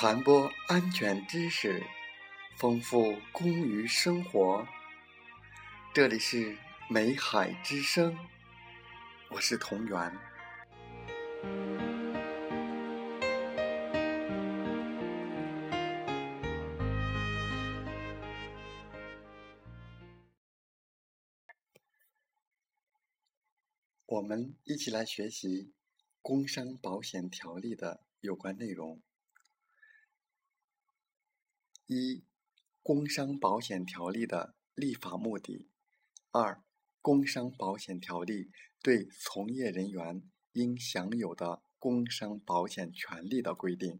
传播安全知识，丰富工于生活。这里是美海之声，我是同源。我们一起来学习《工伤保险条例》的有关内容。一、工伤保险条例的立法目的；二、工伤保险条例对从业人员应享有的工伤保险权利的规定。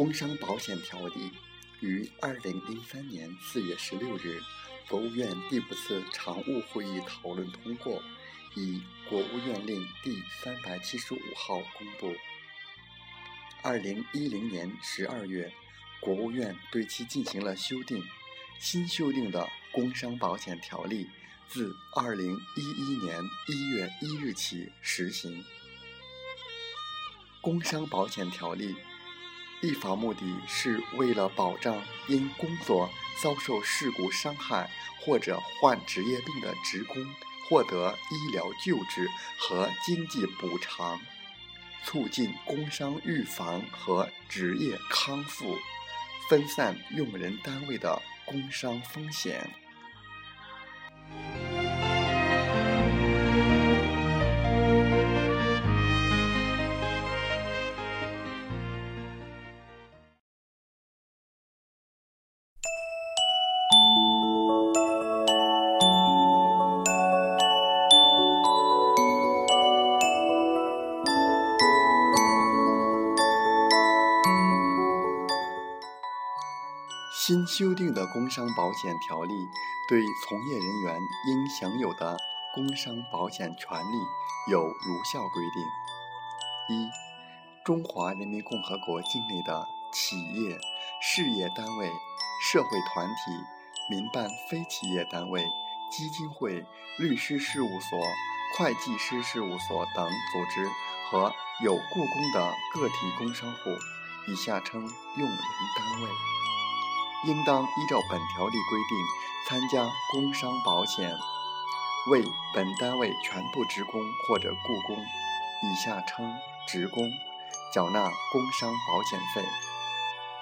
工伤保险条例于二零零三年四月十六日，国务院第五次常务会议讨论通过，以国务院令第三百七十五号公布。二零一零年十二月，国务院对其进行了修订，新修订的工伤保险条例自二零一一年一月一日起实行。工伤保险条例。立法目的是为了保障因工作遭受事故伤害或者患职业病的职工获得医疗救治和经济补偿，促进工伤预防和职业康复，分散用人单位的工伤风险。新修订的工伤保险条例对从业人员应享有的工伤保险权利有如下规定：一、中华人民共和国境内的企业、事业单位、社会团体、民办非企业单位、基金会、律师事务所、会计师事务所等组织和有雇工的个体工商户（以下称用人单位）。应当依照本条例规定参加工伤保险，为本单位全部职工或者雇工（以下称职工）缴纳工伤保险费。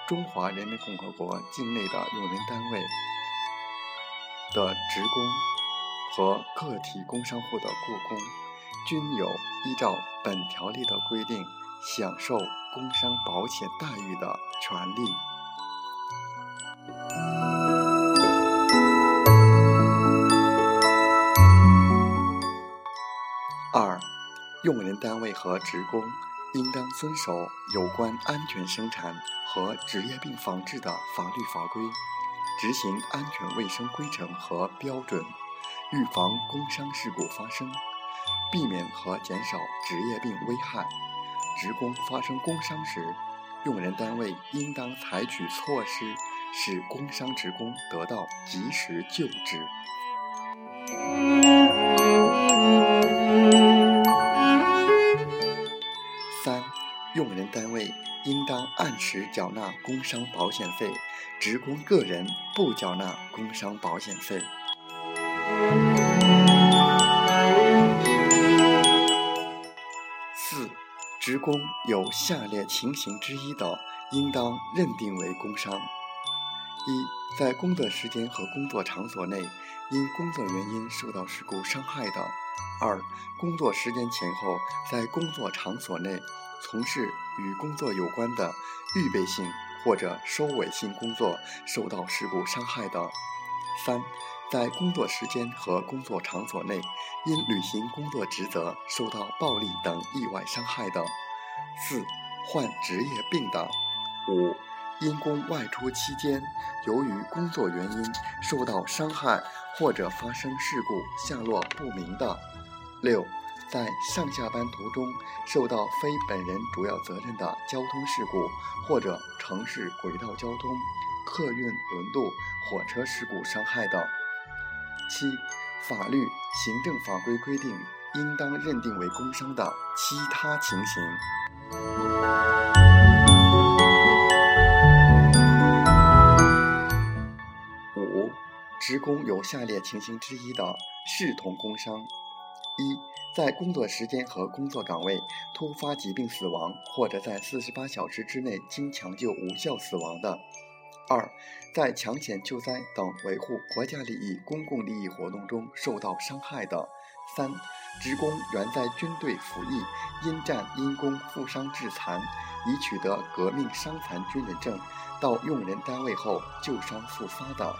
中华人民共和国境内的用人单位的职工和个体工商户的雇工，均有依照本条例的规定享受工伤保险待遇的权利。用人单位和职工应当遵守有关安全生产和职业病防治的法律法规，执行安全卫生规程和标准，预防工伤事故发生，避免和减少职业病危害。职工发生工伤时，用人单位应当采取措施，使工伤职工得到及时救治。用人单位应当按时缴纳工伤保险费，职工个人不缴纳工伤保险费。四、职工有下列情形之一的，应当认定为工伤：一、在工作时间和工作场所内因工作原因受到事故伤害的；二、工作时间前后在工作场所内。从事与工作有关的预备性或者收尾性工作受到事故伤害的；三，在工作时间和工作场所内因履行工作职责受到暴力等意外伤害的；四，患职业病的；五，因公外出期间由于工作原因受到伤害或者发生事故下落不明的；六。在上下班途中受到非本人主要责任的交通事故，或者城市轨道交通、客运轮渡、火车事故伤害的。七、法律、行政法规规定应当认定为工伤的其他情形。职工有下列情形之一的，视同工伤：一、在工作时间和工作岗位突发疾病死亡，或者在四十八小时之内经抢救无效死亡的；二、在抢险救灾等维护国家利益、公共利益活动中受到伤害的；三、职工原在军队服役，因战因公负伤致残，已取得革命伤残军人证，到用人单位后旧伤复发的。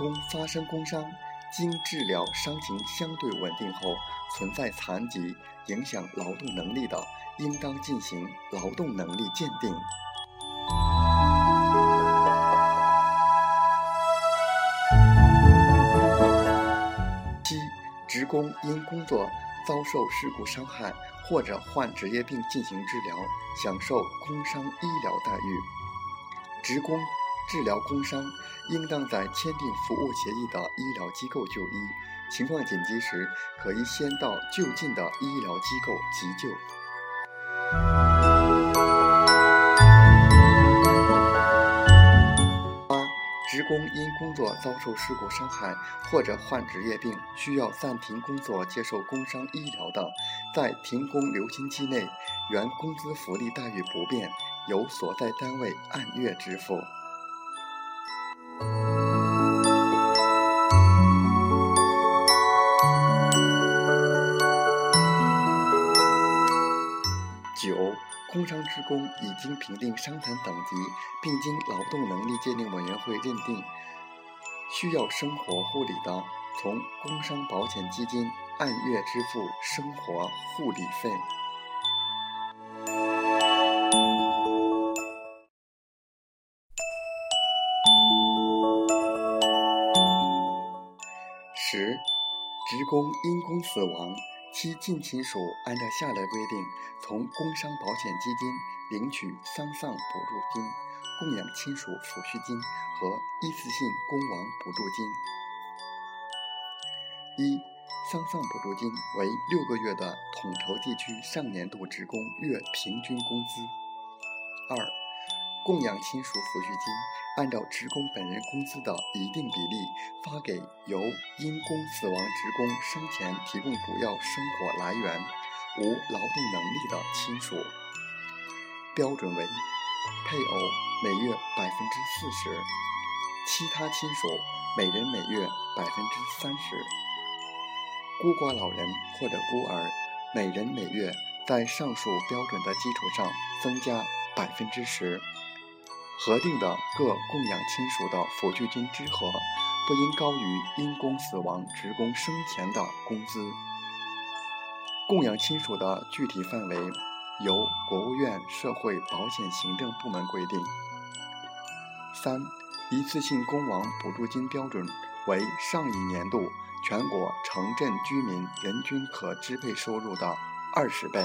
工发生工伤，经治疗伤情相对稳定后，存在残疾影响劳动能力的，应当进行劳动能力鉴定。七、职工因工作遭受事故伤害或者患职业病进行治疗，享受工伤医疗待遇。职工。治疗工伤，应当在签订服务协议的医疗机构就医，情况紧急时，可以先到就近的医疗机构急救。八、职工因工作遭受事故伤害或者患职业病，需要暂停工作接受工伤医疗的，在停工留薪期内，原工资福利待遇不变，由所在单位按月支付。九工伤职工已经评定伤残等级，并经劳动能力鉴定委员会认定需要生活护理的，从工伤保险基金按月支付生活护理费。工因公死亡。其近亲属按照下列规定，从工伤保险基金领取丧葬补助金、供养亲属抚恤金和一次性工亡补助金。一、丧葬补助金为六个月的统筹地区上年度职工月平均工资。二、供养亲属抚恤金，按照职工本人工资的一定比例发给由因公死亡职工生前提供主要生活来源、无劳动能力的亲属。标准为：配偶每月百分之四十，其他亲属每人每月百分之三十，孤寡老人或者孤儿每人每月在上述标准的基础上增加百分之十。核定的各供养亲属的抚恤金之和不应高于因公死亡职工生前的工资。供养亲属的具体范围由国务院社会保险行政部门规定。三、一次性工亡补助金标准为上一年度全国城镇居民人均可支配收入的二十倍。